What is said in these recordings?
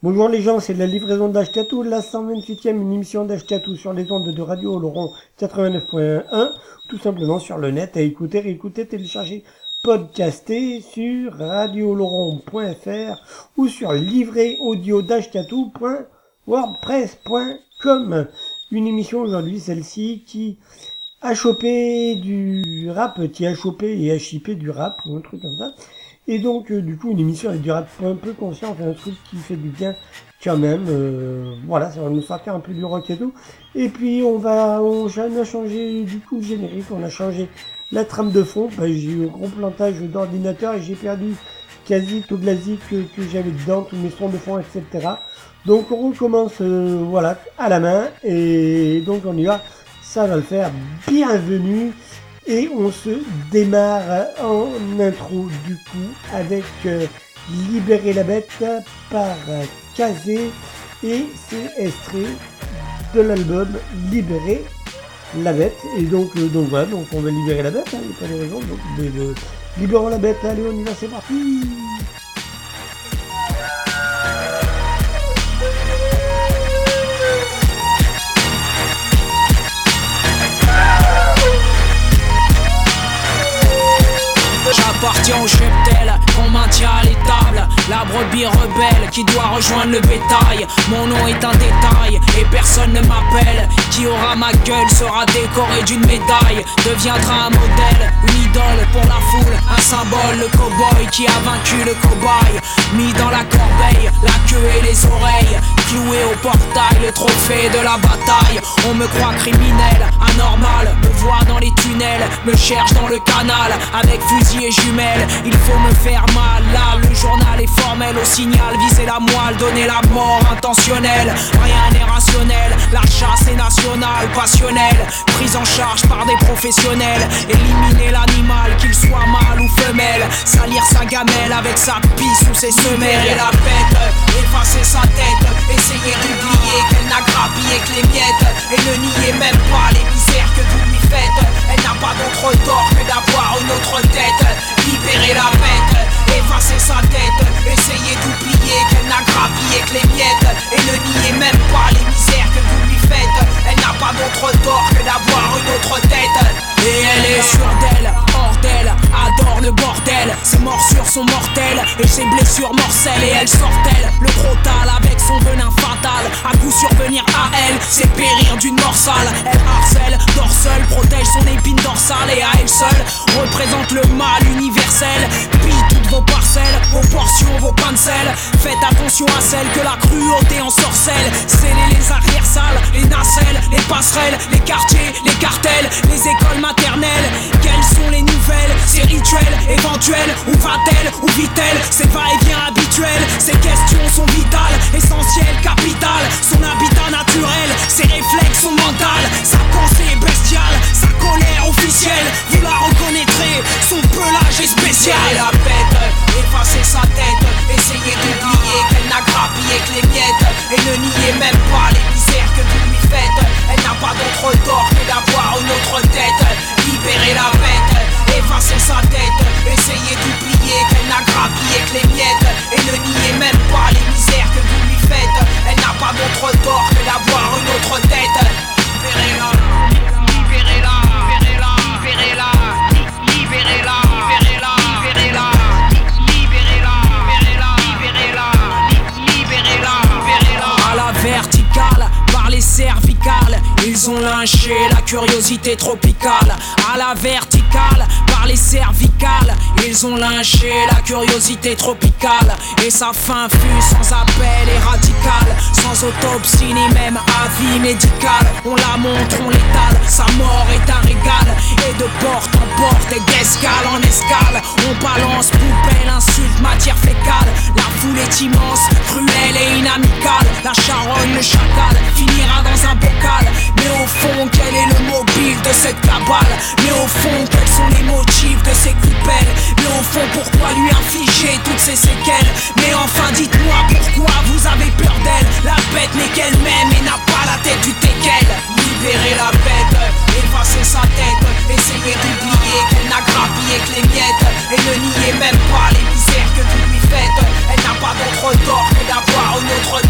Bonjour les gens, c'est la livraison d'Ashkatou, la 128e émission d'Ashkatou sur les ondes de Radio Oloron 89.1, tout simplement sur le net, à écouter, réécouter, télécharger, podcaster sur radiooloron.fr ou sur livréaudio.wordpress.com. Une émission aujourd'hui, celle-ci, qui a chopé du rap, qui a chopé et a chippé du rap, ou un truc comme ça. Et donc, euh, du coup, une émission avec du rap un peu conscient, un truc qui fait du bien quand même. Euh, voilà, ça va nous sortir un peu du rock et tout. Et puis, on va, on, a changé du coup le générique, on a changé la trame de fond. J'ai eu un gros plantage d'ordinateur et j'ai perdu quasi toute la zik que, que j'avais dedans, tous mes sons de fond, etc. Donc, on recommence, euh, voilà, à la main. Et donc, on y va. Ça va le faire. Bienvenue et on se démarre en intro du coup avec euh, Libérer la bête par Kazé et c'est extrait de l'album Libérer la bête. Et donc, euh, donc voilà, donc on va libérer la bête, hein, il n'y a pas de raison. Donc, euh, libérons la bête, allez on y va, c'est parti J'appartiens au cheptel qu'on maintient à l'étable La brebis rebelle qui doit rejoindre le bétail. Mon nom est un détail et personne ne m'appelle. Qui aura ma gueule sera décoré d'une médaille. Deviendra un modèle, une idole pour la foule. Un symbole, le cowboy qui a vaincu le cobaye. Mis dans la corbeille, la queue et les oreilles. Cloué au portail, le trophée de la bataille. On me croit criminel, anormal. Me voit dans les tunnels, me cherche dans le canal. Avec fusil et il faut me faire mal. Là, le journal est formel au signal, viser la moelle, donner la mort intentionnelle. Rien n'est rationnel, la chasse est nationale, passionnelle. Prise en charge par des professionnels, éliminer l'animal, qu'il soit mâle ou femelle. Salir sa gamelle avec sa pisse ou ses semelles. Et la bête, effacer sa tête, essayer d'oublier qu'elle n'a grappillé que les miettes. Et ne nier même pas les misères que vous lui faites. Elle n'a pas d'autre tort que d'avoir une autre tête libérer la bête, effacer sa tête, essayer d'oublier qu'elle n'a grappillé que les miettes et ne nier même pas les misères que vous lui faites. Elle n'a pas d'autre tort que d'avoir une autre tête. Et elle est sûre d'elle, hors d'elle, adore le bordel. Ses morsures sont mortelles et ses blessures morcelles. Et elle sort-elle le crotal avec son venin fatal. À coup survenir à elle, c'est périr d'une mort sale. Elle harcèle, dort seule, protège son épine dorsale et à elle seule représente le mal universel. Pille toutes vos parcelles, vos portions, vos sel. Faites attention à celle que la cruauté en sorcelle. Scellez les arrières salles, les nacelles, les passerelles, les quartiers, les cartels, les écoles maternelles. Quelles sont les nouvelles? Ces rituels éventuels Où va-t-elle Où vit-elle? C'est va-et-vient habituel Ces questions sont vitales, essentielles, capitales. Son habitat naturel, ses réflexes sont mentales. Sa pensée est bestiale, sa colère officielle. Vous la reconnaîtrez, son pelage est spécial. Et la bête, effacer sa tête, essayer d'oublier qu'elle n'a grappillé que les miettes. Et ne nier même pas les misères que vous lui faites. Elle n'a pas d'autre tort que d'avoir une autre tête. Libérer la bête, effacer sa tête, essayer d'oublier qu'elle n'a grappillé que les miettes. Et ne nier même pas les misères que vous lui faites. Elle n'a pas d'autre tort que d'avoir une autre tête. Ils ont lynché la curiosité tropicale. À la verticale, par les cervicales, ils ont lynché la curiosité tropicale. Et sa fin fut sans appel et radicale, sans autopsie ni même avis médical. On la montre, on l'étale, sa mort est un régal. Et de porte en porte et d'escale en escale, on balance poubelle, insulte, matière fécale. La foule est immense, cruelle et inamicale. La charogne, le chacal, finira dans un bocal. Au fond, quel est le mobile de cette cabale? Mais au fond, quels sont les motifs de ces coupelles? Mais au fond, pourquoi lui infliger toutes ces séquelles? Mais enfin, dites-moi pourquoi vous avez peur d'elle. La bête n'est qu'elle-même et n'a pas la tête du teckel. Libérez la bête, effacez sa tête Essayez d'oublier qu'elle n'a grappillé que les miettes. Et ne niez même pas les misères que vous lui faites. Elle n'a pas d'autre tort que d'avoir une autre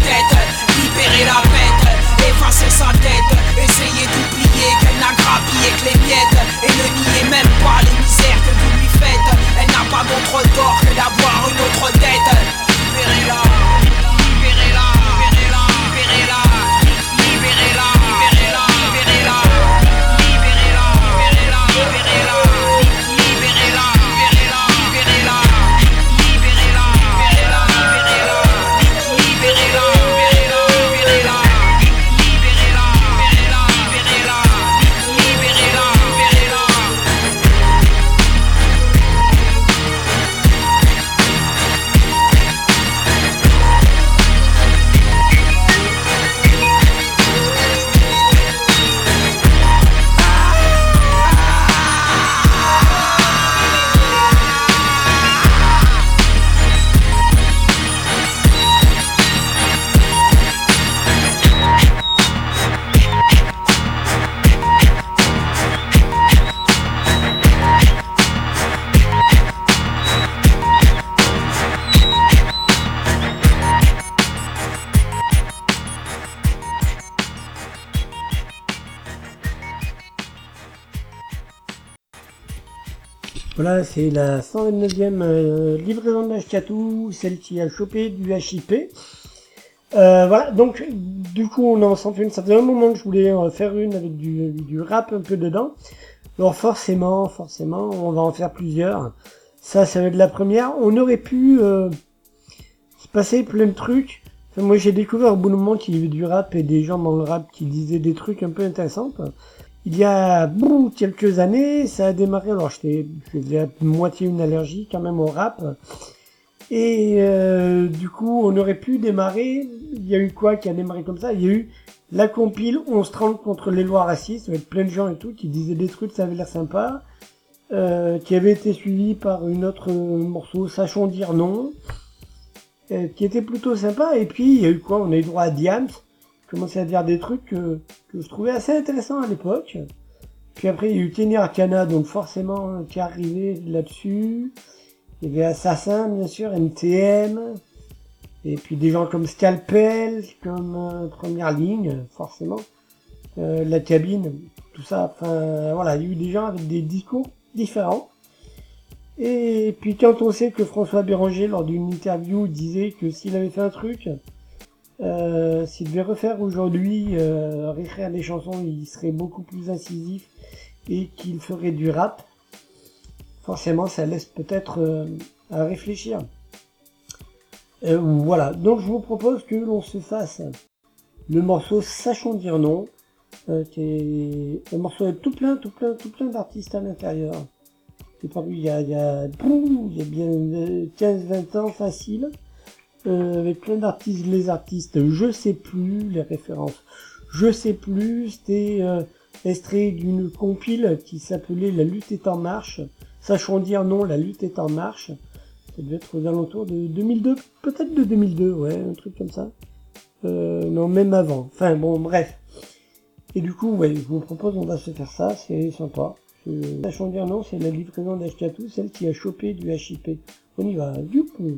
libérer la bête, effacer sa tête, essayer d'oublier qu'elle n'a grappillé que les miettes, et ne nier même pas les misères que vous lui faites. Elle n'a pas d'autre tort que d'avoir une autre tête, libérer la Voilà, c'est la 129e euh, livraison de l'Ashkatou, celle qui a chopé du HIP. Euh, voilà, donc du coup on en sent une. Ça faisait un moment que je voulais en faire une avec du, rap un peu dedans. Alors forcément, forcément, on va en faire plusieurs. Ça, ça va être la première. On aurait pu euh, se passer plein de trucs. Moi j'ai découvert au bout d'un moment qu'il y avait du rap et des gens dans le rap qui disaient des trucs un peu intéressants. Il y a bon, quelques années, ça a démarré. Alors j'étais, à moitié une allergie quand même au rap. Et euh, du coup, on aurait pu démarrer. Il y a eu quoi qui a démarré comme ça? Il y a eu la compile 11-30 contre les lois racistes, avec plein de gens et tout qui disaient des trucs, ça avait l'air sympa. Euh, qui avait été suivi par une autre morceau, Sachons dire non, euh, qui était plutôt sympa. Et puis il y a eu quoi? On a eu droit à Diams, commençait à dire des trucs que, je trouvais assez intéressants à l'époque. Puis après il y a eu Kenny Arcana, donc forcément qui est arrivé là-dessus. Il y avait Assassin, bien sûr, NTM. Et puis des gens comme Scalpel, comme euh, Première Ligne, forcément. Euh, la cabine, tout ça. Enfin, voilà, il y a eu des gens avec des discours différents. Et puis quand on sait que François Béranger, lors d'une interview, disait que s'il avait fait un truc, euh, s'il devait refaire aujourd'hui, euh, réécrire des chansons, il serait beaucoup plus incisif et qu'il ferait du rap, forcément ça laisse peut-être euh, à réfléchir. Euh, voilà, donc je vous propose que l'on se fasse le morceau Sachons dire non, qui est un morceau tout plein, tout plein, tout plein d'artistes à l'intérieur. C'est paru il il y a bien 15-20 ans facile, euh, avec plein d'artistes, les artistes, je sais plus les références, je sais plus, c'était euh, extrait d'une compile qui s'appelait La lutte est en marche, sachons dire non, la lutte est en marche, ça devait être aux alentours de 2002, peut-être de 2002, ouais, un truc comme ça. Euh, non, même avant. Enfin bon, bref. Et du coup, ouais, je vous propose, on va se faire ça, c'est sympa. Euh, Sachons dire non, c'est la livraison d'Ashkatou, celle qui a chopé du HIP. On y va, du coup.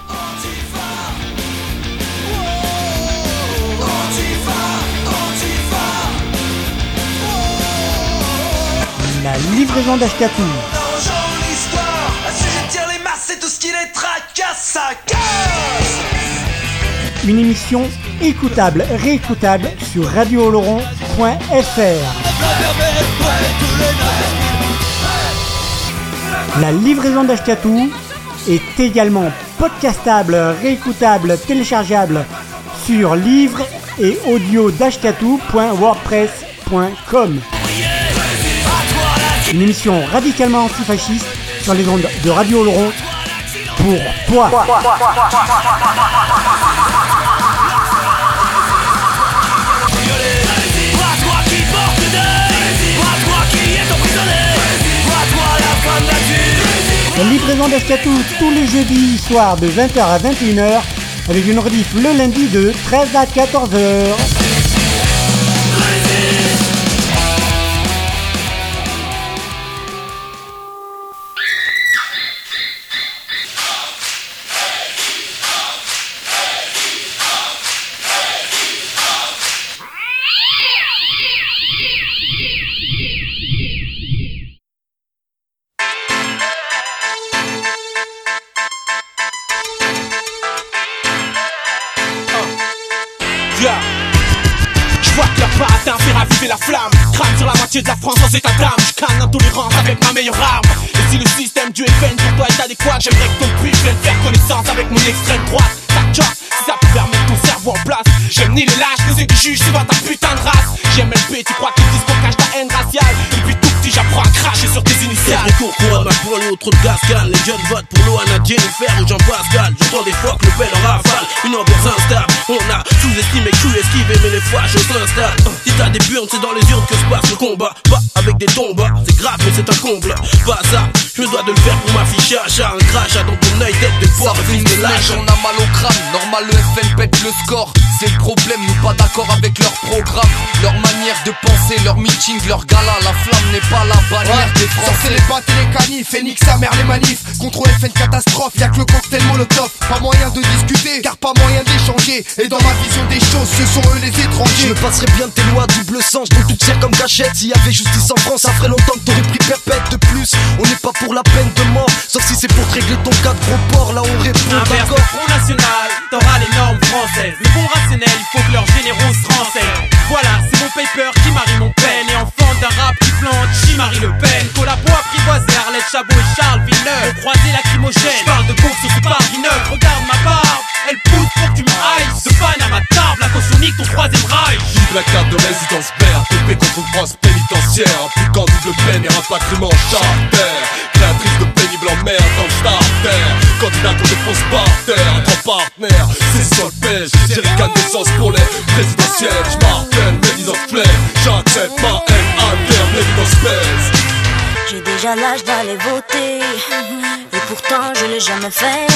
Ça casse Une émission écoutable, réécoutable sur radiooloron.fr. La livraison d'Ashkatou est également podcastable, réécoutable, téléchargeable sur livre et audio. Une émission radicalement antifasciste sur les ondes de Radio Oloron pour toi. La livraison d'Ashkatou tous les jeudis soirs de 20h à 21h avec une rediff le lundi de 13 à 14h. Burnes c'est dans les urnes que se passe le combat. Pas avec des tombes, c'est grave mais c'est un comble. Pas ça, je me dois de le faire pour m'affichage Un crachat dans ton œil de on a mal au crâne, normal le FN pète le score. C'est le problème, nous pas d'accord avec leur programme. Leur manière de penser, leur meeting, leur gala. La flamme n'est pas la bannière des Français. Les battes et les canifs, Phoenix sa mère les manifs. Contre FN catastrophe, y'a que le cocktail molotov. Pas moyen de discuter, car pas moyen d'échanger. Et dans ma vision des choses, ce sont eux les étrangers. Je me passerais bien de tes lois double sens, dont tu tires comme gâchette S'il y avait justice en France, ça ferait longtemps que t'aurais pris perpète De plus, on n'est pas pour la peine de mort Sauf si c'est pour te régler ton cas de gros port Là on d'accord le Front National, t'auras les normes françaises. Le bon rationnel, il faut que leurs généraux se renseignent. Voilà, c'est mon paper qui marie mon peine Et enfant d'un rap qui plante, Marie Le Pen. Collabo apprivoisé, Arlette Chabot et Charles Villeneuve. Au croisé lacrymogène, j'parle de course sur Paris 9 Regarde ma barbe, elle pousse pour que tu me haïs De panne à ma table, la cautionnique ton troisième rail. Vive la carte de résidence verte, TP contre une France pénitentiaire. Impliquant double peine et rapatriement charter Créatrice de pénible emmerde dans le starter Candidat qu'on défonce par terre, trois partenaires C'est sur le pêche, jerrycan d'essence pour les présidentielles. J'martèle, l'évidence plaît, j'accepte ma haine interne, l'évidence pèse J'ai déjà l'âge d'aller voter. Et pourtant je l'ai jamais fait.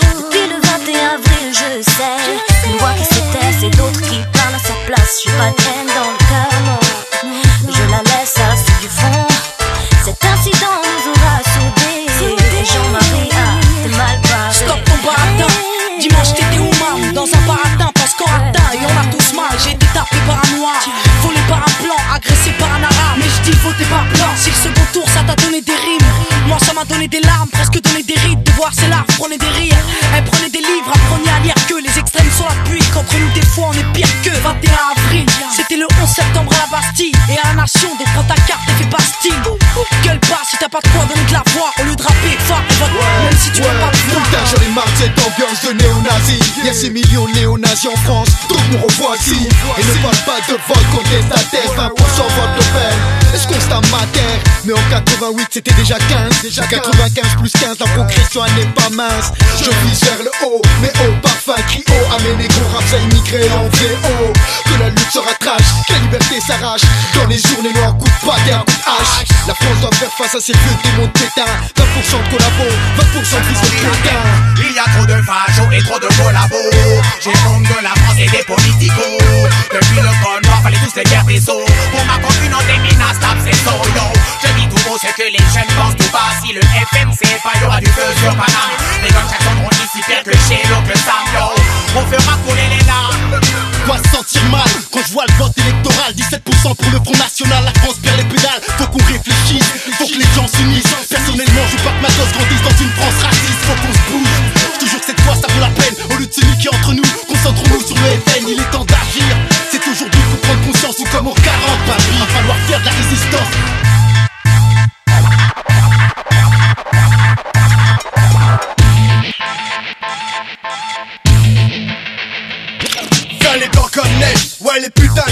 Depuis le 21 avril je sais. Une voix qui s'éteint c'est d'autres qui parlent à sa place. J'ai pas de dans le cœur non. Je la laisse à ceux du fond. Cet incident noir Volé par un blanc Agressé par un arabe. Mais je dis voter par blanc Si le second tour ça t'a donné des rimes. Moi ça m'a donné des larmes. Presque donné des rides. De voir ces larves Prenez des rires. Elles prenaient des livres. Apprenez à lire que Les extrêmes sont la pluie. Qu'entre nous des fois on est pire que 21 avril. C'était le 11 septembre à la Bastille. Et à la nation Donc prends ta carte et fais Bastille Gueule pas si t'as pas de quoi donner de la voix. Au lieu de rapper Fuck vote. Même si tu veux pas de voix. Putain cette ambiance de néo-nazi. Y'a 6 millions de néo-nazis en France Donc nous revoici Et ne parle pas de vote contestataire 20% vote Se Mais en 88 c'était déjà 15 Déjà 95 plus 15 La progression elle n'est pas mince. Je vise vers le haut Mais haut parfum crie haut À mes négros rap ça immigré en VO Que la lutte sera trash Que la liberté s'arrache. Dans les journées noires coup de de hache. La France doit faire face à ces vieux démons de pétain. 20% de collabo 20% de fils de putain Il y a trop de fachos et trop de collabos. J'ai honte de la France et des politicos. Depuis le col noir, fallait tous les guerres Pour ma communauté minas, tape c'est Je dis tout beau ce que les jeunes pensent tout bas Si le FM c'est pas, y'aura du feu sur Paname Les gunshots sonneront ici pire que chez l'oncle On fera couler les larmes Quoi se sentir mal quand je vois le vote électoral? 17% pour le Front National, la France perd les pédales. Faut qu'on réfléchisse, faut que les gens s'unissent. Personnellement je veux pas que ma gosse grandisse dans une France raciste. Faut qu'on se bouge, que cette fois ça vaut la peine. Au lieu de se niquer entre nous, concentrons-nous sur le FN. Il est temps les putains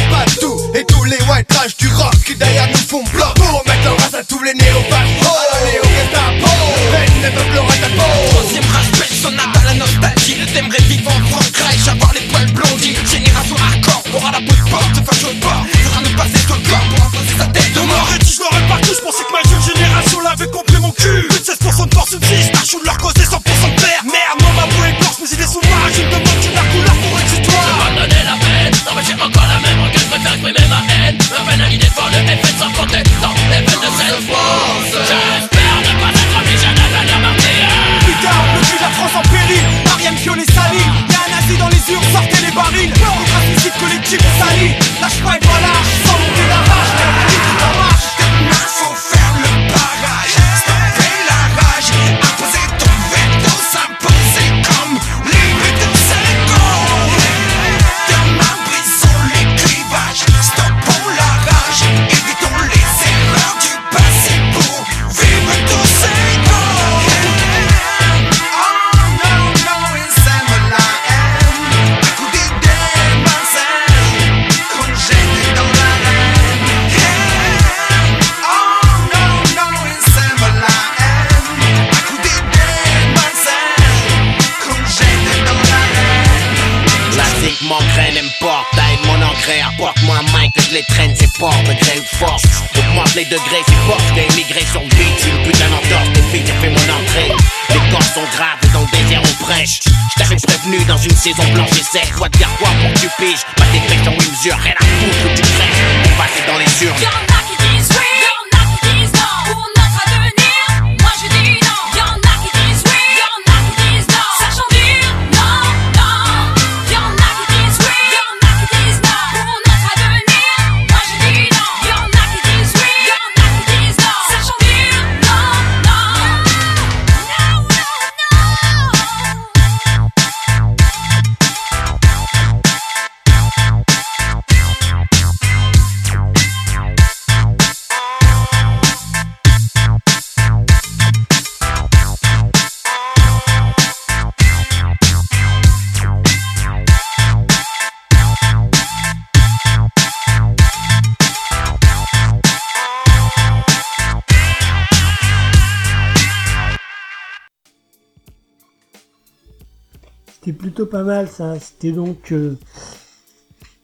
pas mal ça. C'était donc euh,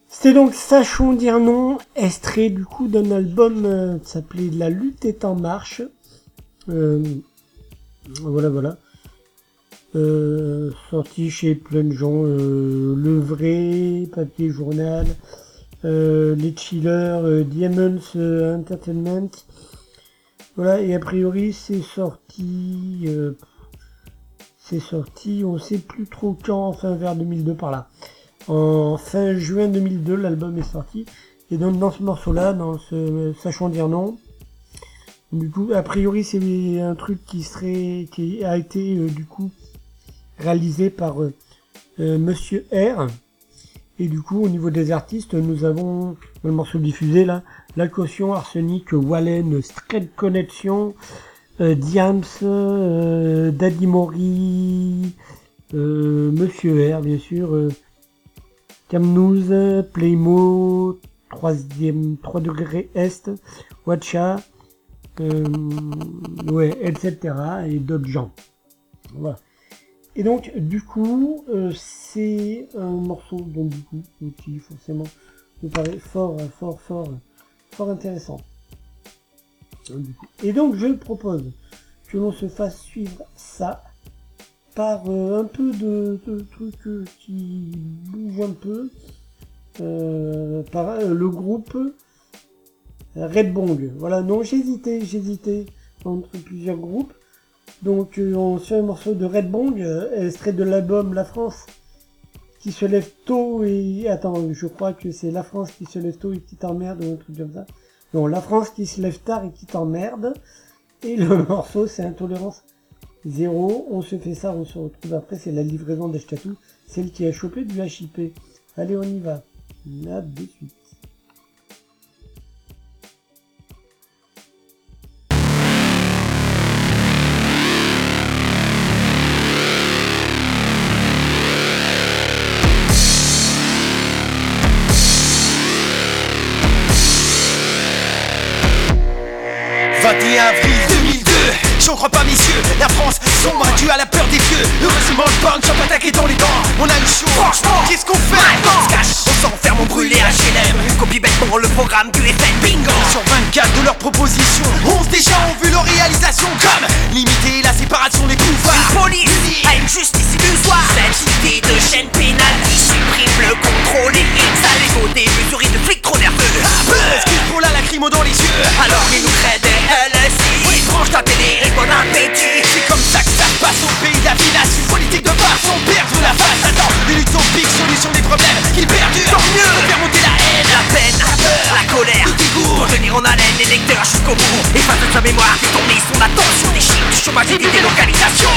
c'était donc Sachons dire non, extrait du coup d'un album euh, s'appelait La lutte est en marche. Euh, voilà voilà. Euh, sorti chez plein de gens, Le Vrai, Papier Journal, Les Chillers, Diamonds Entertainment. Voilà, et a priori c'est sorti c'est sorti, on sait plus trop quand, enfin vers 2002 par là. En fin juin 2002, l'album est sorti. Et donc dans ce morceau-là, dans ce Sachons dire non, du coup, a priori c'est un truc qui serait, qui a été euh, du coup réalisé par euh, euh, Monsieur R. Et du coup, au niveau des artistes, nous avons le morceau diffusé là, La Caution, Arsenic, Wallen, Straight Connection, Diams, euh, Daddy Mori, euh, Monsieur R, bien sûr, euh, Camnouz, Playmo, 3ème, 3 degrés Est, Watcha, euh, ouais, etc. et d'autres gens. Voilà. Et donc, du coup, euh, c'est un morceau, donc du coup, qui forcément me paraît fort, fort, fort, fort intéressant. Et donc, je propose que l'on se fasse suivre ça par euh, un peu de, trucs euh, qui bougent un peu, euh, par le groupe Red Bong. Voilà, non, j'hésitais, j'hésitais entre plusieurs groupes. Donc on se un morceau de Red Bong, extrait de l'album La France, qui se lève tôt et... Attends, je crois que c'est La France qui se lève tôt et qui t'emmerde ou un truc comme ça. Non, La France qui se lève tard et qui t'emmerde. Et le morceau c'est Intolérance Zéro. On se fait ça, on se retrouve après, c'est la livraison d'Ashkatou, celle qui a chopé du HIP. Allez, on y va. À de. Crois pas messieurs, la France sombre due à la peur des vieux Heureusement le punk s'en attaqué dans les dents. On a le chaud, franchement, qu'est-ce qu'on fait On se cache, on s'enferme, on brûlé à HLM Copie bêtement le programme du FN Bingo. Sur 24 de leurs propositions 11 déjà ont vu leur réalisation. Comme limiter la séparation des pouvoirs. Une police à une justice illusoire Cette idée de chaîne pénale qui supprime le contrôle et exhale les côtés mesurés de flics trop nerveux. Parce qu'il faut la lacrymo dans les yeux. Alors ils nous créent des LSI Oui, branche ta télé et bon appétit C'est comme ça que ça se passe au pays d'Avilas Une politique de base sans perdre la face. Attends, une utopique solution des problèmes qu'ils perdurent Tant mieux la peine, la colère Le dégoût Pour tenir en haleine les lecteurs jusqu'au bout. Et face à sa mémoire détourner son attention Des chiffres. Du chômage et des délocalisations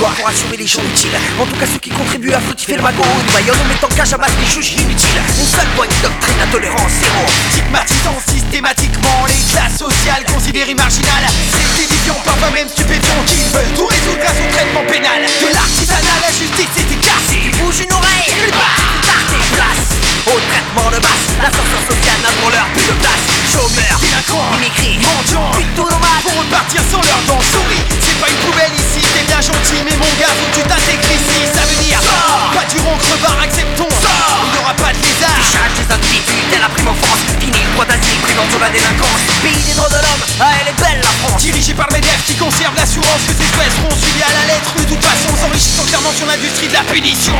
loi pour assurer les gens utiles. En tout cas ceux qui contribuent à fructifier le magot. Nous voyons en mettant cage à masse les juges inutiles Une seule poignée de doctrine intolérance zéro. Stigmatisant systématiquement les classes sociales considérées marginales. C'est édifiant, parfois même stupéfiant Qu'ils veulent tout résoudre grâce au traitement pénal. De l'artisanat, la justice est écartée bouges une oreille, nulle part, t'as tes places au traitement de masse L'ascenseur social n'a pour leur plus de place. Chômeurs, délinquants, immigrés, mendiants, nomades Pour repartir sans leur dents, souris. C'est pas une poubelle ici, t'es bien gentil Mais mon gars, faut que tu t'intègres ici. Ça veut dire, Sors. pas du roncre acceptons. Sors. Il n'y aura pas de lézard Échange des individus, telle la prime offense Fini le droit d'asile, privant de la délinquance. Pays des droits de l'homme, ah elle est belle la France. Dirigée par MEDEF qui conserve l'assurance Que ces espèces seront suivies à la lettre. De toute façon, s'enrichissant clairement sur l'industrie de la punition.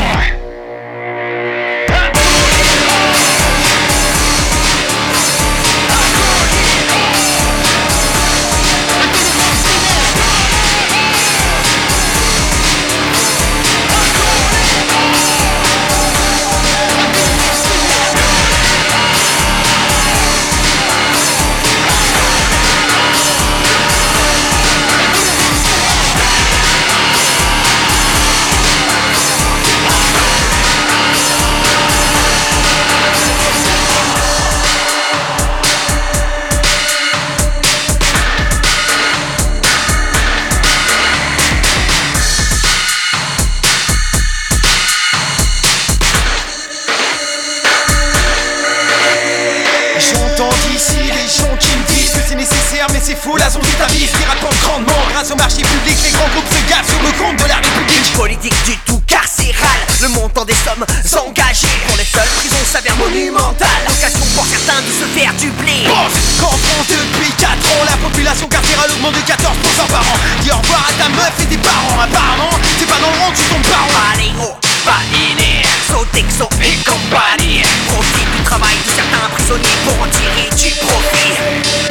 Politique du tout carcérale Le montant des sommes engagées Pour les seules prisons s'avère monumentale L'occasion pour certains de se faire du blé. Qu'en France depuis 4 ans La population carcérale augmente de 14% par an. Dis au revoir à ta meuf et tes parents. Apparemment c'est pas dans le que tu tombes par an Allez oh, Sodexo et compagnie. Profite du travail de certains prisonniers Pour en tirer du profit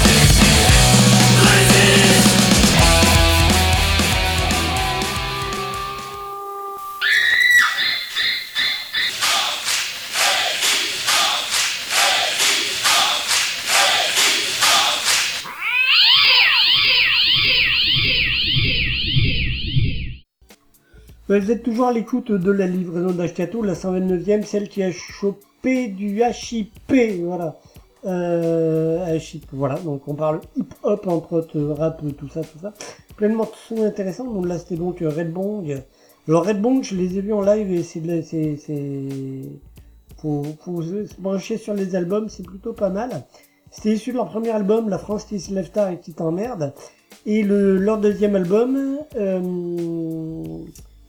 Vous êtes toujours à l'écoute de la livraison d'Ashkato, la 129e, celle qui a chopé du HIP, voilà. Euh, HIP, voilà, donc on parle hip-hop, entre autres, rap, tout ça, tout ça. Pleinement de sons intéressants, donc là c'était donc Red Bong. Alors Red Bong, je les ai vus en live et c'est c'est, c'est, faut, faut se brancher sur les albums, c'est plutôt pas mal. C'était issu de leur premier album, La France qui se lève tard et qui t'emmerde. Et le, leur deuxième album, euh,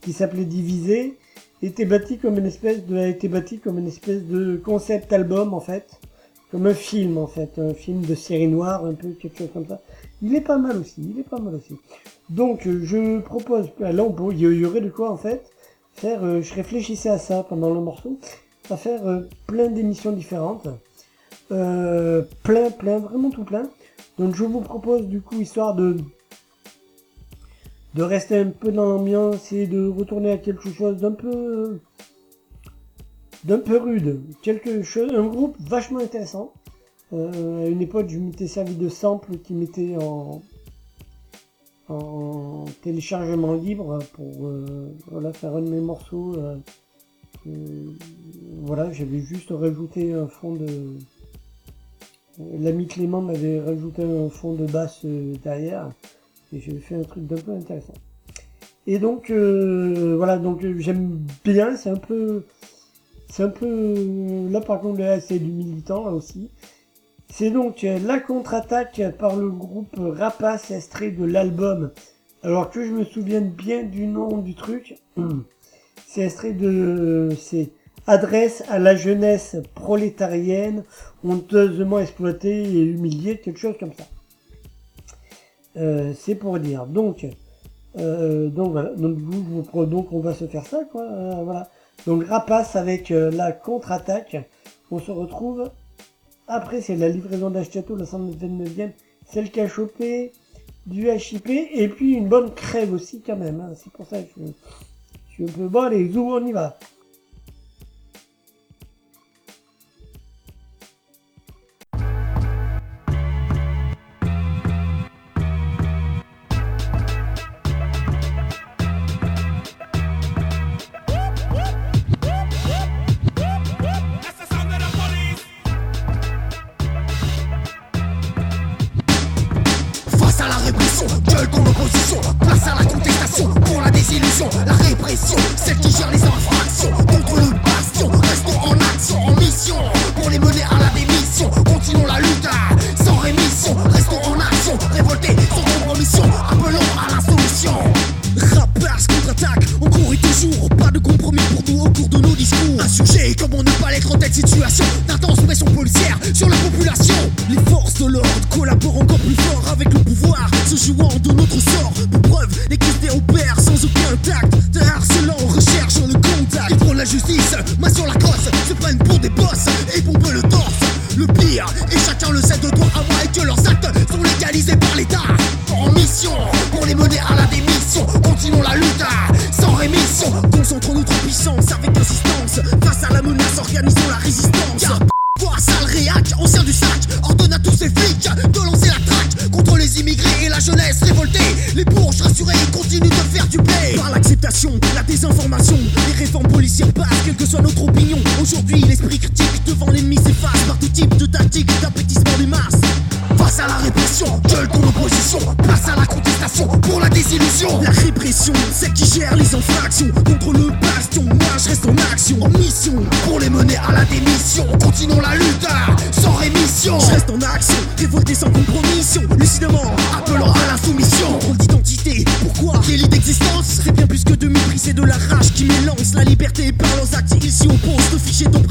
qui s'appelait Divisé, était bâti comme une espèce de, a été bâti comme une espèce de concept album en fait, comme un film en fait, un film de série noire, un peu quelque chose comme ça. Il est pas mal aussi, il est pas mal aussi. Donc euh, je propose, là on peut- il y aurait de quoi en fait faire, euh, je réfléchissais à ça pendant le morceau, à faire euh, plein d'émissions différentes, euh, plein, plein, vraiment tout plein. Donc je vous propose du coup histoire de de rester un peu dans l'ambiance et de retourner à quelque chose d'un peu d'un peu rude, quelque chose, un groupe vachement intéressant. Euh, à une époque, je m'étais servi de samples qui mettaient en en téléchargement libre pour euh, voilà faire un de mes morceaux. euh, voilà, j'avais juste rajouté un fond de l'ami Clément m'avait rajouté un fond de basse derrière et j'ai fait un truc d'un peu intéressant. Et donc euh, voilà, donc euh, j'aime bien, c'est un peu c'est un peu là par contre c'est du militant là aussi. C'est donc euh, la contre-attaque par le groupe Rapace extrait de l'album. Alors que je me souvienne bien du nom du truc, c'est extrait de c'est adresse à la jeunesse prolétarienne honteusement exploitée et humiliée, quelque chose comme ça. Euh, c'est pour dire. Donc, euh, donc voilà. Donc, vous, vous donc on va se faire ça, quoi. euh, voilà. Donc Rapace avec la contre-attaque. On se retrouve. Après, c'est la livraison d'Ashkato, la 129e, celle qui a chopé du HIP et puis une bonne crève aussi quand même. hein. C'est pour ça que je, je suis un peu bon. Allez, zou, on y va. propose de figer ton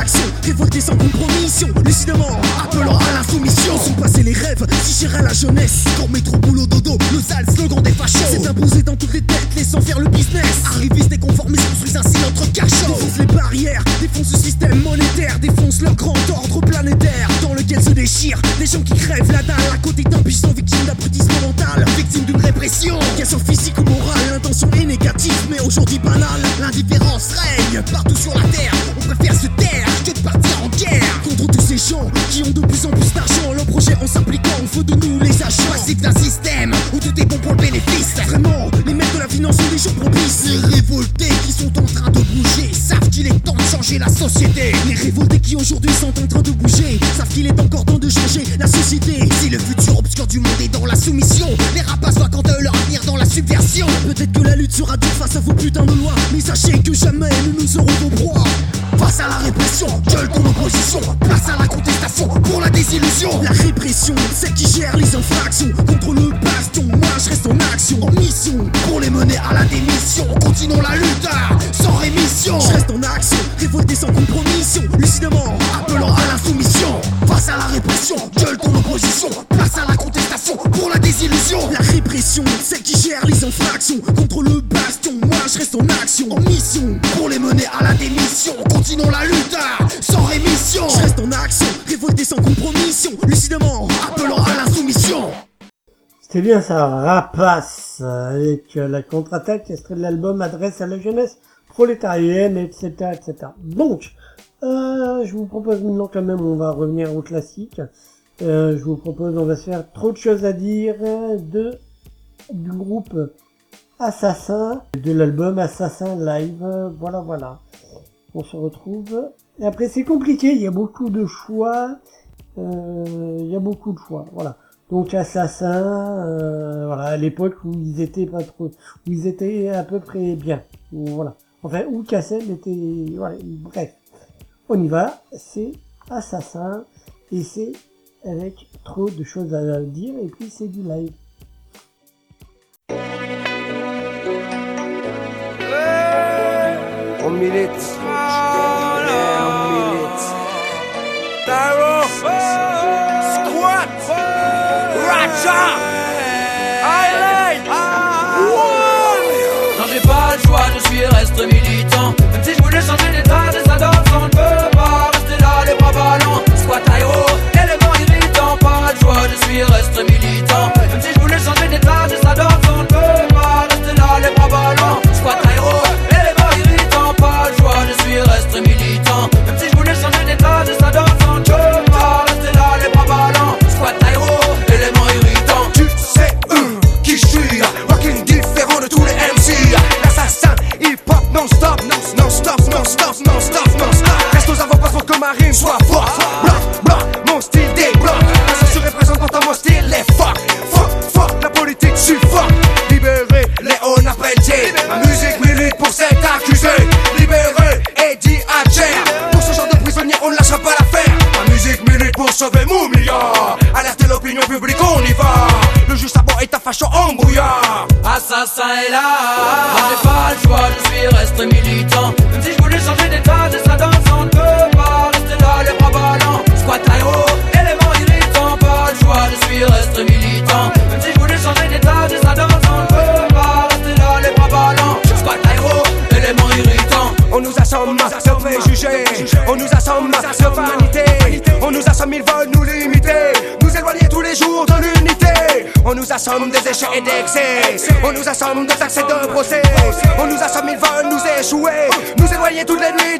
Action, révolté sans pression, c'est qui gère les infractions contre le bastion. Moi je reste en action, en mission pour les mener à la démission. Continuons la lutte sans rémission. Je reste en action, révolté sans compromission, lucidement appelant à l'insoumission. Face à la répression, gueule ton opposition, place à la contestation pour la désillusion. La répression, c'est qui gère les infractions contre le bastion. Moi je reste en action, en mission pour les mener à la démission. Continuons la lutte. lucidement, appelant à la soumission. C'était bien ça, rapace, avec euh, la contre-attaque, extrait de l'album Adresse à la jeunesse prolétarienne, etc. etc. Donc, euh, je vous propose maintenant quand même, on va revenir au classique. Euh, je vous propose, on va se faire trop de choses à dire de du groupe Assassin, de l'album Assassin Live. Voilà, voilà. On se retrouve. Et après, c'est compliqué, il y a beaucoup de choix. Euh, il y a beaucoup de choix. Voilà. Donc Assassin, euh, voilà, à l'époque où ils étaient pas trop, où ils étaient à peu près bien, voilà. Enfin, où Cassel était, voilà, bref. On y va, c'est Assassin, et c'est avec trop de choses à dire, et puis c'est du live. Sparrow, Squat, Racha, Highlight, Non, j'ai pas le choix, je suis et militant. Même si je voulais changer d'état, j'ai ça dans on ne peut pas rester là, les bras ballants. Squat, aéro, élément irritant, pas de choix, je suis et militant. et d'excès. On nous assomme de taxer de procès. On nous assomme, ils veulent nous échouer. Nous éloigner toutes les nuits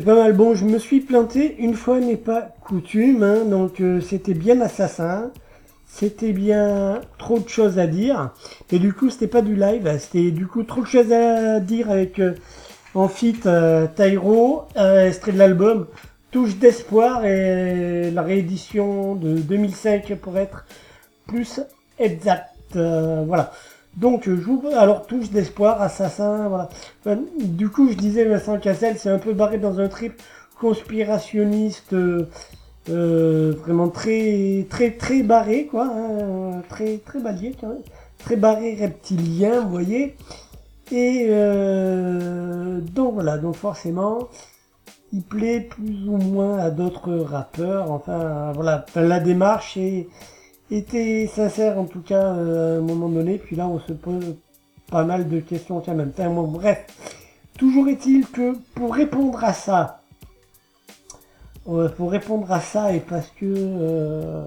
c'est pas mal. Bon, je me suis planté une fois n'est pas coutume, hein. donc euh, c'était bien assassin, c'était bien trop de choses à dire, et du coup c'était pas du live, c'était du coup trop de choses à dire avec euh, en fit euh, Tyro, euh, de l'album Touche d'espoir et la réédition de 2005 pour être plus exact. Euh, voilà. Donc, euh, je alors touche d'espoir, assassin, voilà. Du coup, je disais Vincent Cassel, c'est un peu barré dans un trip conspirationniste, euh, euh, vraiment très, très, très barré, quoi, hein, très, très balier, quand même. très barré reptilien, vous voyez. Et euh, donc voilà, donc forcément, il plaît plus ou moins à d'autres rappeurs. Enfin, voilà, la démarche est, était sincère en tout cas euh, à un moment donné. Puis là, on se pose pas mal de questions quand même. Enfin, bref, toujours est-il que pour répondre à ça, euh, pour répondre à ça et parce que euh,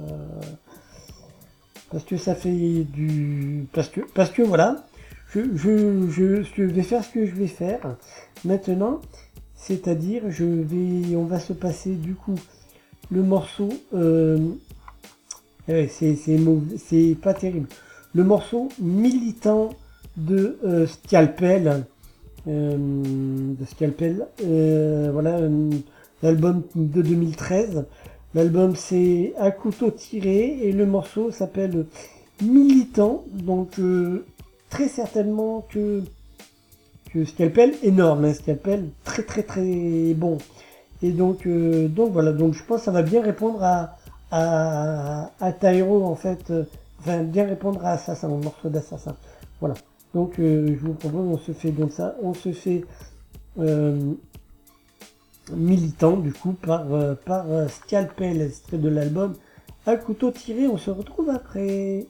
parce que ça fait du parce que parce que voilà je, je, je, je vais faire ce que je vais faire maintenant c'est-à-dire je vais on va se passer du coup le morceau ouais, c'est pas terrible. Le morceau militant de euh, Scalpel euh, de Scalpel euh, voilà l'album de 2013 l'album c'est un couteau tiré et le morceau s'appelle militant. Donc très certainement que Scalpel énorme, hein, Scalpel très très très bon. Et donc donc voilà, donc je pense que ça va bien répondre à à, à Tyro en fait, euh, enfin bien répondre à Assassin, au morceau d'Assassin. Voilà. Donc euh, je vous propose, on se fait donc ça, on se fait euh, militant du coup par par Scalpel, extrait de l'album à couteau tiré. On se retrouve après.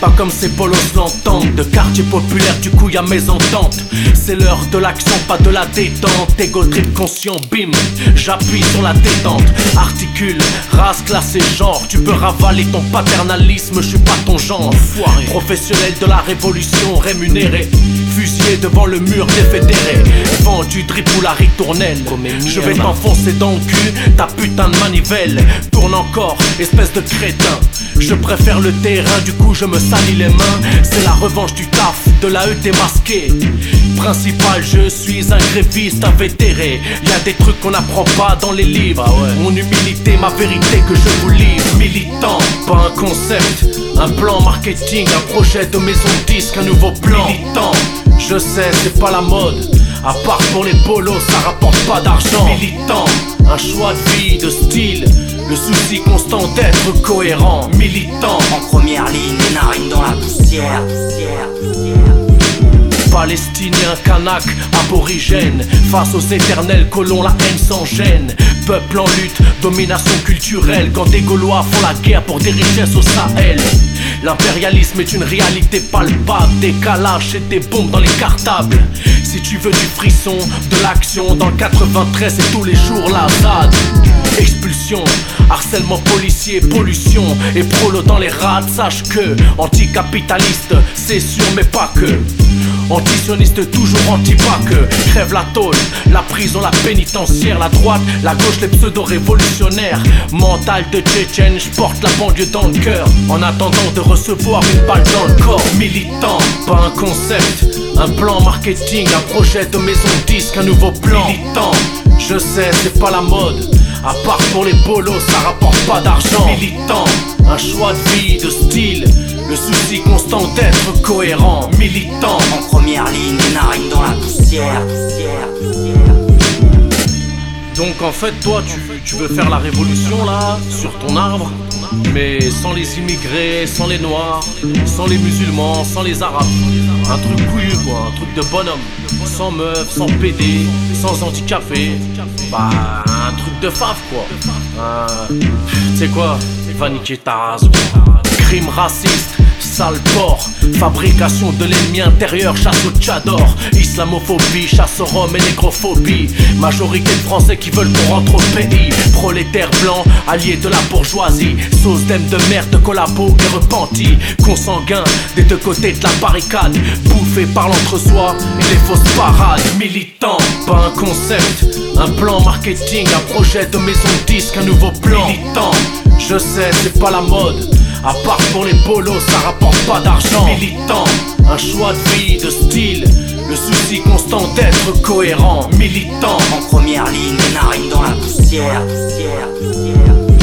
Pas comme ces polos l'entendent De quartier populaire, du coup y a mes ententes C'est l'heure de l'action, pas de la détente. Ego trip conscient, bim, j'appuie sur la détente. Articule, race, classe et genre. Tu peux ravaler ton paternalisme, je suis pas ton genre. Enfoiré. Professionnel de la révolution, rémunéré. Fusillé devant le mur des fédérés. Vendu drip ou la ritournelle. Je vais t'enfoncer dans le cul, ta putain de manivelle. Tourne encore, espèce de crétin Je préfère le terrain, du coup je me salis les mains. C'est la revanche du taf, de la E démasquée Principal, je suis un gréviste invétéré Y a des trucs qu'on n'apprend pas dans les livres. Mon humilité, ma vérité que je vous livre. Militant, pas un concept Un plan marketing, un projet de maison de disque, un nouveau plan. Militant, je sais c'est pas la mode à part pour les polos, ça rapporte pas d'argent. Militant, un choix de vie, de style. Le souci constant d'être cohérent. Militant, En première ligne, les narines dans la poussière. Palestinien, kanak, aborigène Face aux éternels colons, la haine sans gêne Peuple en lutte, domination culturelle. Quand des Gaulois font la guerre pour des richesses au Sahel. L'impérialisme est une réalité palpable. Décalage et des bombes dans les cartables. Si tu veux du frisson, de l'action Dans le 93 et tous les jours la ZAD. Expulsion, harcèlement policier, pollution Et prolo dans les rats, sache que Anticapitaliste, c'est sûr mais pas que Antisioniste toujours anti-bac. Crève la tôle, la prison, la pénitentiaire La droite, la gauche, les pseudo-révolutionnaires. Mental de Tchétchène, je porte la banlieue dans le cœur. En attendant de recevoir une balle dans le corps. Militant, pas un concept Un plan marketing, un projet de maison disque, un nouveau plan. Militant, je sais c'est pas la mode. À part pour les bolos, ça rapporte pas d'argent. Militant, un choix de vie, de style. Le souci constant d'être cohérent. Militant, En première ligne, les narines dans la poussière. Donc en fait, toi, tu, tu veux faire la révolution là, sur ton arbre, mais sans les immigrés, sans les noirs, sans les musulmans, sans les arabes. Un truc couillu quoi, un truc de bonhomme. Sans meuf, sans PD, sans handicapé. Bah, un truc de fave quoi. Un- Tu sais quoi, va niquer ta race. Quoi. Crime raciste, sale porc. Fabrication de l'ennemi intérieur, chasse au tchador. Islamophobie, chasse au rhum et négrophobie. Majorité de Français qui veulent qu'on rentre au pays. Prolétaires blancs, alliés de la bourgeoisie. Sauce d'aime de merde, collabo et repenti. Consanguins des deux côtés de la barricade. Bouffés par l'entre-soi et les fausses parades. Militants, pas un concept. Un plan marketing, un projet de maison disque, un nouveau plan. Militant, je sais, c'est pas la mode. À part pour les polos, ça rapporte pas d'argent. Militant, un choix de vie, de style. Le souci constant d'être cohérent. Militant, En première ligne, les narines dans la poussière. poussière, poussière.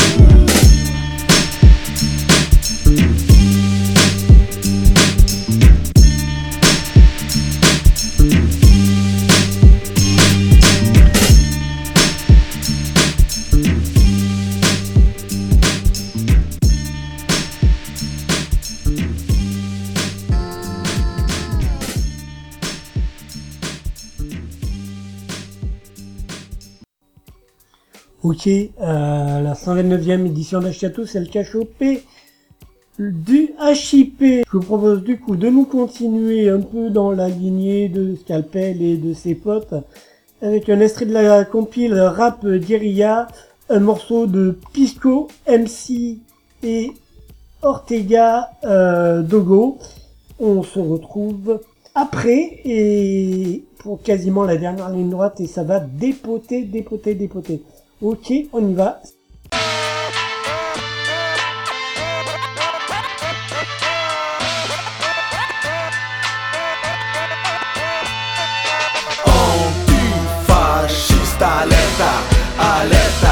Ok, euh, la 129e édition d'Achiato, c'est le cachopé du HIP. Je vous propose du coup de nous continuer un peu dans la lignée de Scalpel et de ses potes avec un extrait de la compile Rap Guerilla, un morceau de Pisco, MC et Ortega euh, Dogo. On se retrouve après et pour quasiment la dernière ligne droite et ça va dépoter, dépoter, dépoter. Ok, on y va. Antifascista, alerta, alerta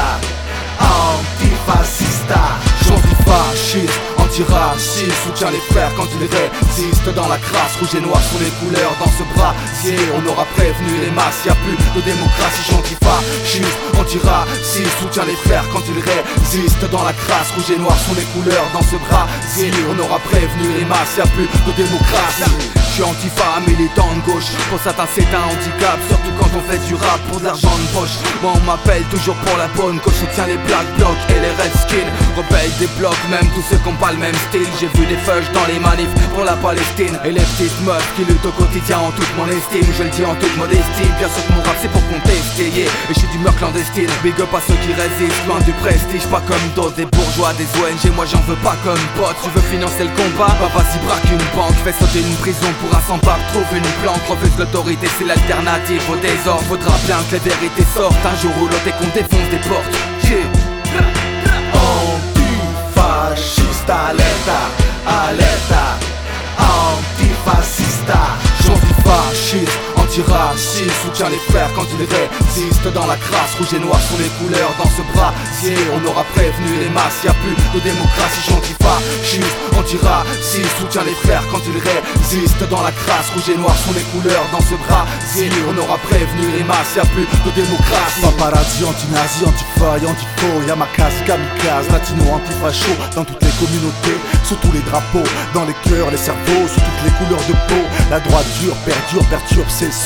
Antiraciste Soutiens les frères quand ils résistent dans la crasse. Rouge et noir sont les couleurs dans ce brasier. On aura prévenu les masses, y a plus de démocratie J'antifasciste, antiraciste Soutiens les frères quand ils résistent dans la crasse. Rouge et noir sont les couleurs dans ce brasier. On aura prévenu les masses, y a plus de démocratie je suis antifa, militant de gauche. Pour certains c'est un handicap, surtout quand on fait du rap pour de l'argent de poche. Moi on m'appelle toujours pour la bonne cause, je tiens les black blocs et les redskins Rebelles des blocs, même tous ceux qui ont pas le même style. J'ai vu des feuilles dans les manifs pour la Palestine. Et les petites meufs qui luttent au quotidien en toute mon estime. Je le dis en toute modestie, bien sûr que mon rap c'est pour contester. Yeah. Et je suis d'humeur clandestine, big up à ceux qui résistent Loin du prestige, pas comme d'autres, des bourgeois, des ONG Moi j'en veux pas comme pote, tu veux financer le combat? Bah vas-y braque une banque, fais sauter une prison pour un sans-pape Trouve une planque, refuse l'autorité, c'est l'alternative au désordre. Faudra bien que les vérités sortent Un jour où l'autre et qu'on défonce des portes. Yeah. Antifascista, alerta, alerta. Antifascista, j'antifasciste Antiraciste, soutiens les frères quand ils résistent dans la crasse. Rouge et noir sont les couleurs dans ce brasier. On aura prévenu les masses, y a plus de démocratie J'antifasciste, antiraciste, soutiens les frères quand ils résistent dans la crasse. Rouge et noir sont les couleurs dans ce brasier. On aura prévenu les masses, y a plus de démocratie. Paparazzi, anti-nazi, anti-fa et anti-faux kamikaze, latino, antifacho. Dans toutes les communautés, sous tous les drapeaux Dans les cœurs, les cerveaux, sous toutes les couleurs de peau. La droite dure, perdure, perturbe, c'est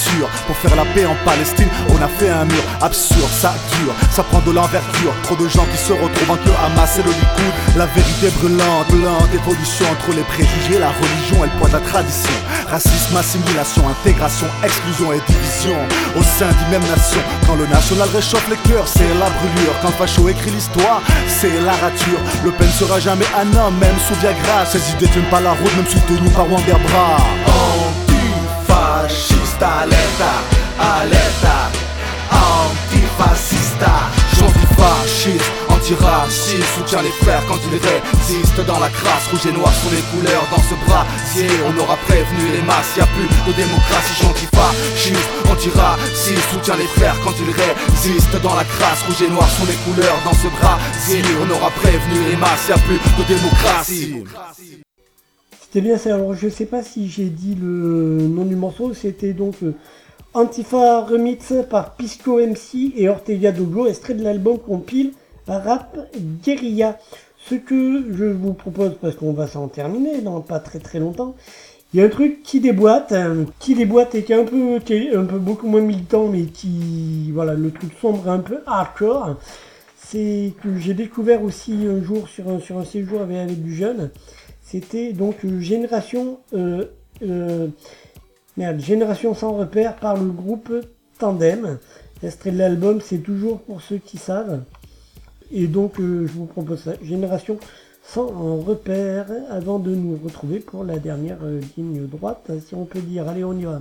Pour faire la paix en Palestine, on a fait un mur Absurde, ça dure, ça prend de l'envergure Trop de gens qui se retrouvent entre le Hamas et le Likoud. La vérité brûlante, lente évolution entre les préjugés La religion et le poids de la tradition. Racisme, assimilation, intégration, exclusion et division. Au sein d'une même nation Quand le national réchauffe les cœurs, c'est la brûlure. Quand Facho écrit l'histoire, c'est la rature. Le Pen sera jamais un homme, même sous Viagra. Ses idées tiennent pas la route, même soutenu par Wanderbra Antifascista, alerta, alerta. Antifascista, j'antifasciste Antiraciste, soutiens les frères quand ils résistent dans la crasse. Rouge et noir sont les couleurs dans ce brasier. On aura prévenu les masses, y a plus de démocratie J'antifasciste, antiraciste, soutiens les frères quand ils résistent dans la crasse. Rouge et noir sont les couleurs dans ce brasier. On aura prévenu les masses, y a plus de démocratie C'était bien ça. Alors je sais pas si j'ai dit le nom du morceau. C'était donc euh, Antifa Remix par Pisco MC et Ortega Dogo, extrait de l'album compile Rap Guerilla. Ce que je vous propose, parce qu'on va s'en terminer dans pas très très longtemps, il y a un truc qui déboîte, hein, qui déboîte et qui est un peu, qui est un peu beaucoup moins militant, mais qui, voilà, le truc sombre un peu hardcore. C'est que j'ai découvert aussi un jour sur un, sur un séjour avec, avec du jeune. C'était donc Génération euh, euh, merde, Génération sans repère par le groupe Tandem. Extrait de l'album, c'est toujours pour ceux qui savent. Et donc euh, je vous propose ça. Génération sans repère avant de nous retrouver pour la dernière ligne droite, si on peut dire. Allez, on y va.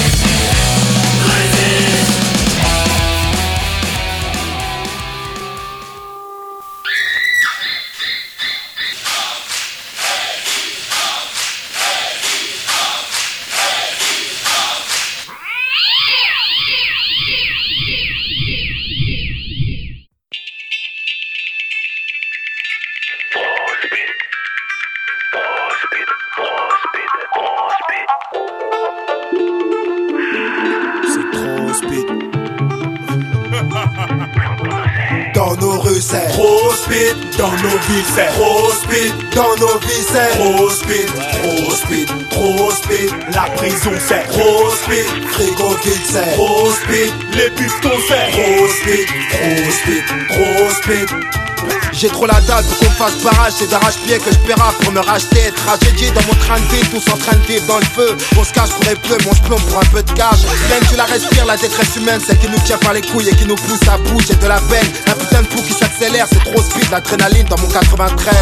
Speed, frigo vide c'est trop speed, les pistons c'est trop speed, trop speed, trop speed. J'ai trop la dalle pour qu'on fasse barrage, c'est d'arrache-pied que je paiera pour me racheter. Tragédie dans mon train de vie, tous en train de vivre dans le feu. On se cache pour les bleus, mon plomb pour un peu de cash. Même tu la respires, la détresse humaine, celle qui nous tient par les couilles et qui nous pousse à bout. J'ai de la peine, un putain de pouls qui s'accélère, c'est trop speed, l'adrénaline dans mon 93.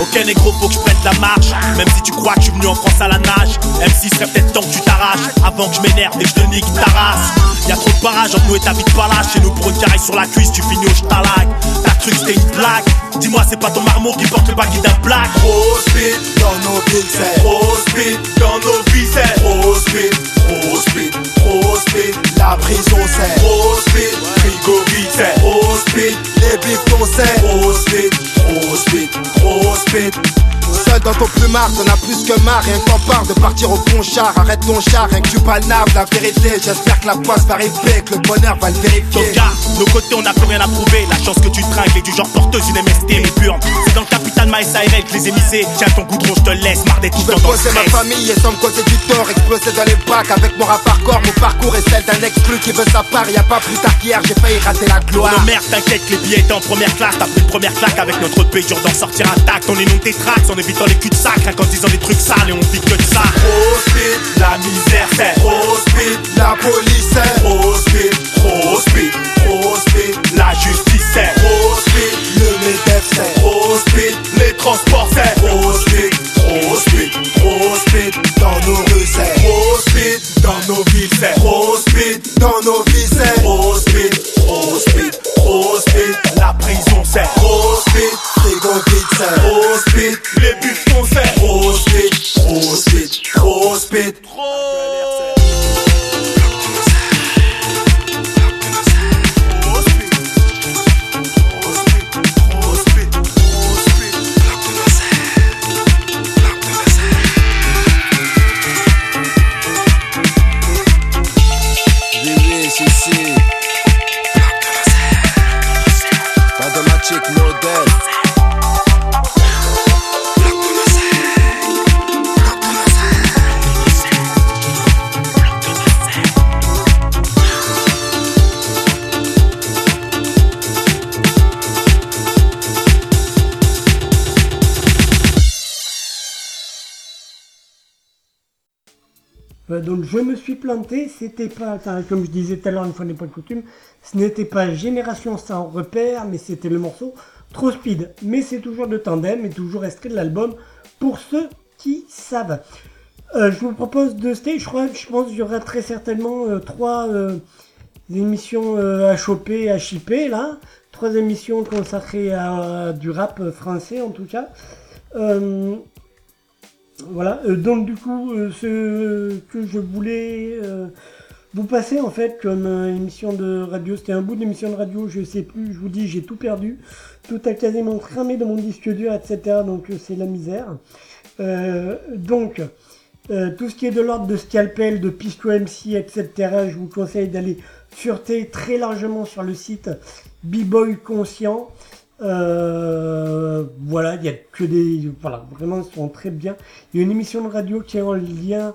Ok négro faut que je prenne la marche Même si tu crois que je suis venu en France à la nage MC serait peut-être temps que tu t'arraches Avant que je m'énerve et que je te nique ta race Y'a trop de barrages entre nous et ta vie de palace Chez nous pour une sur la cuisse tu finis au j'talag Ta truc c'était une blague. Dis-moi c'est pas ton marmot qui porte le baguette d'un black. Trop speed, dans nos c'est trop speed, dans nos c'est trop speed, trop speed, trop speed. La prison c'est trop speed, frigo c'est trop speed, les bifetons c'est trop speed, trop speed, trop speed. Seul dans ton plumard, t'en as plus que marre, rien que t'en parle de partir au bon char. Arrête ton char, rien que tu palnaves la vérité. J'espère que la poisse va arriver, que le bonheur va le vérifier. Gars, nos côtés on n'a plus rien à prouver La chance que tu trinques est du genre porteuse une MST mais pure C'est dans le capital Maïs ARL que les émissés Tiens ton goudron je te laisse, marre d'être tout dans ma famille et sans me causer du tort Exploser dans les bacs avec mon rap hardcore Mon parcours est celle d'un exclu qui veut sa part Y'a pas plus tard qu'hier j'ai failli rater la gloire Oh merde, t'inquiète, les billets étaient en première classe. T'as pris première claque avec notre pays, dur d'en sortir intact. On énonce tes tracks en évitant les culs de sac, rien qu'en disant des trucs sales et on vit que de ça. Trop speed, la misère c'est trop speed, la police c'est trop speed, trop speed, trop speed, la justice c'est trop speed, le MEDEF c'est trop speed, les transports c'est trop speed, trop speed, trop speed, dans nos rues c'est trop speed, dans nos villes c'est trop speed, dans nos vies c'est trop speed, trop speed, trop speed, la prison c'est speed, frigo vide c'est speed, les bufons c'est trop speed, trop speed, donc je me suis planté, c'était pas, comme je disais tout à l'heure, une fois n'est pas de coutume, ce n'était pas Génération sans repère, mais c'était le morceau Trop Speed. Mais c'est toujours de tandem et toujours extrait de l'album pour ceux qui savent. Euh, je vous propose de stay, je crois, je pense qu'il y aura très certainement euh, trois euh, émissions euh, à choper, à shipper là. Trois émissions consacrées à, du rap euh, français en tout cas. Voilà, euh, donc du coup, euh, ce que je voulais euh, vous passer en fait comme émission de radio, c'était un bout d'émission de radio, je sais plus, je vous dis, j'ai tout perdu, tout a quasiment cramé de mon disque dur, etc. Donc c'est la misère. Donc, tout ce qui est de l'ordre de Scalpel, de Pisco MC, etc., je vous conseille d'aller fureter très largement sur le site B-Boy Conscient. Euh, voilà, il y a que des. Voilà, vraiment, ils sont très bien. Il y a une émission de radio qui est en lien.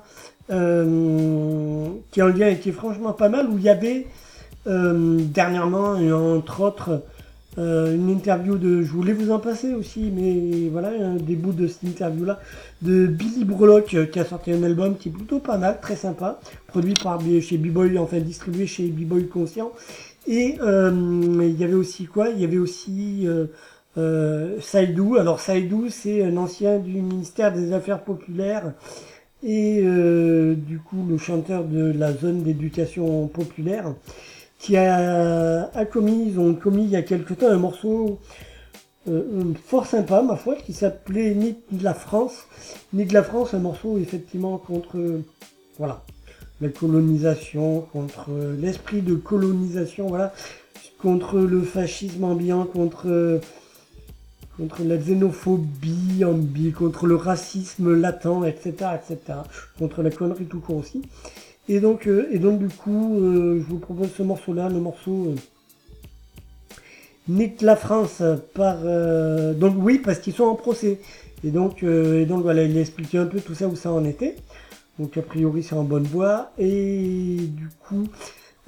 euh, qui en lien et qui est franchement pas mal, où il y avait euh, dernièrement, entre autres, une interview de. Je voulais vous en passer aussi, mais voilà, un des bouts de cette interview-là, de Billy euh, qui a sorti un album qui est plutôt pas mal, très sympa, produit par chez B-Boy, enfin distribué chez B-Boy Conscient. Et euh, il y avait aussi quoi? Il y avait aussi euh, euh, Saïdou. Alors Saïdou, c'est un ancien du ministère des Affaires populaires et du coup le chanteur de la zone d'éducation populaire qui a, a commis, ils ont commis il y a quelque temps un morceau euh, fort sympa, ma foi, qui s'appelait Ni de la France. Ni de la France, un morceau effectivement contre, voilà, la colonisation, contre l'esprit de colonisation, voilà, contre le fascisme ambiant, contre, contre la xénophobie ambiante, contre le racisme latent, etc., etc., contre la connerie tout court aussi. Et donc, euh, et donc du coup, euh, je vous propose ce morceau-là, le morceau euh, Nique la France par... euh, donc oui, parce qu'ils sont en procès. Et donc, et donc voilà, il a expliqué un peu tout ça, où ça en était. Donc a priori c'est en bonne voie. Et du coup,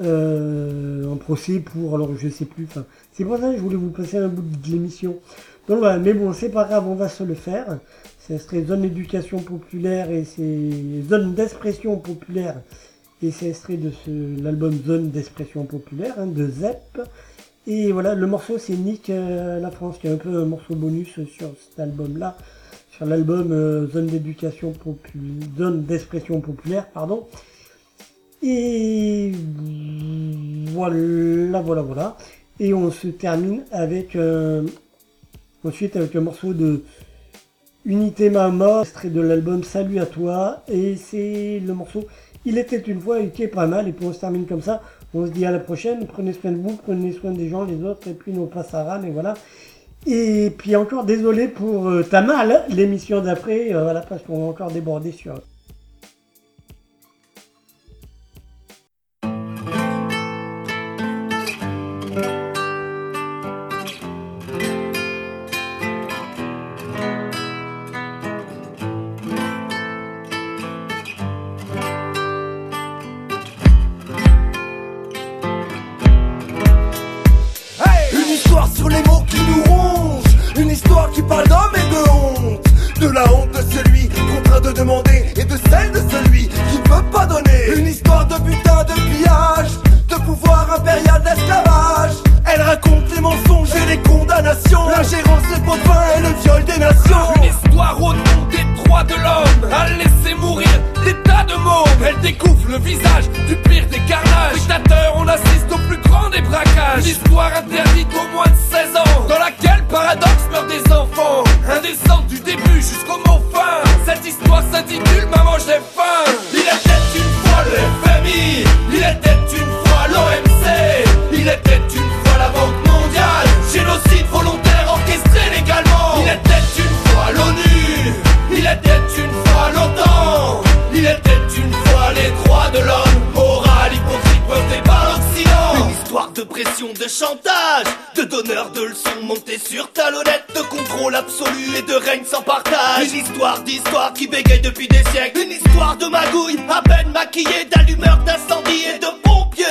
euh, en procès pour... Alors je sais plus, enfin... C'est pour ça que je voulais vous passer un bout de l'émission. Donc voilà, mais bon, c'est pas grave, on va se le faire. C'est extrait zone d'éducation populaire et c'est zone d'expression populaire. Et c'est extrait de ce, l'album Zone d'expression populaire hein, de Zep. Et voilà, le morceau c'est Nick euh, la France, qui est un peu un morceau bonus sur cet album-là, sur l'album euh, Zone d'éducation populaire, Zone d'expression populaire, pardon. Et voilà, voilà, voilà. Et on se termine avec euh, ensuite avec un morceau de Unité ma mort, extrait de l'album Salut à toi. Et c'est le morceau Il était une fois et qui est pas mal. Et puis on se termine comme ça. On se dit à la prochaine. Prenez soin de vous, prenez soin des gens, les autres, et puis nos passes à rame, et voilà. Et puis encore désolé pour euh, ta mal, l'émission d'après, euh, voilà, parce qu'on va encore déborder sur. De chantage De donneur de leçons montés sur talonnette De contrôle absolu et de règne sans partage. Une histoire d'histoire qui bégaye depuis des siècles Une histoire de magouille à peine maquillée D'allumeurs d'incendie et de pompiers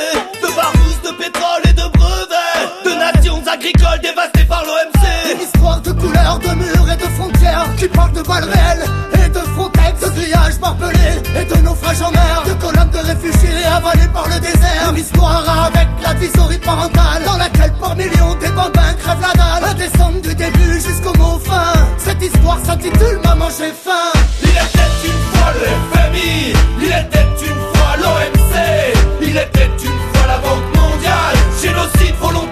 De barbouze, de pétrole et de brevets De nations agricoles dévastées par l'OMC Une histoire de couleurs, de murs et de frontières Qui parle de balles réelles et de frontex De grillage barbelé et de naufrage en mer De réfugiés avalés par le désert. Une histoire avec la visorie parentale, dans laquelle par millions des bambins crèvent la dalle. À descendre du début jusqu'au mot fin. Cette histoire s'intitule Maman j'ai faim. Il était une fois le FMI, il était une fois l'OMC, il était une fois la Banque mondiale, génocide volontaire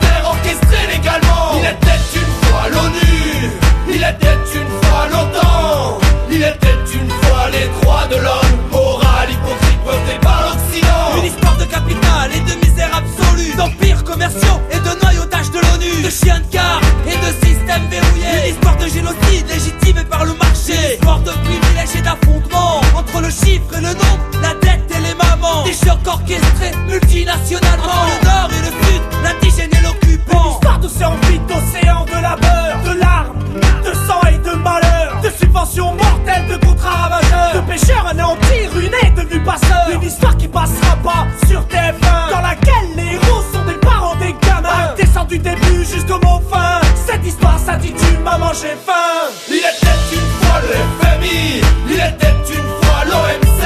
et de misère absolue, d'empires commerciaux et de noyautage de l'ONU, de chiens de car et de systèmes verrouillés. Une histoire de génocide légitimé par le marché, une histoire de privilèges et d'affrontements entre le chiffre et le nombre, la dette et les mamans. Des chocs orchestrés multinationalement entre le nord et le sud, l'indigène et l'occupant. Histoire d'océan vide, d'océan de labeur, de larmes, de sang et de malheur, de subventions mortelles, de contrats ravageurs, de pêcheurs anéantis, ruinés, devenus passeurs. Une histoire qui passera pas sur TF1, dans laquelle les héros sont des parents des gamins. Descend du début jusqu'au mot fin. Cette histoire s'intitule Maman j'ai faim. Il était une fois le FMI, il était une fois l'OMC,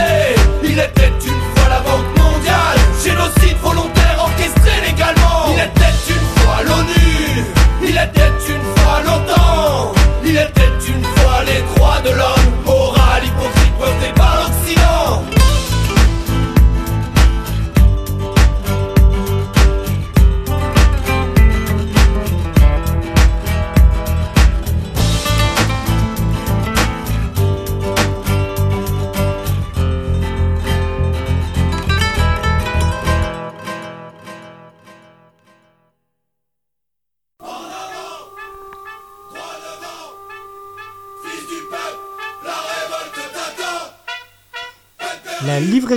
il était une fois la Banque mondiale, génocide volontaire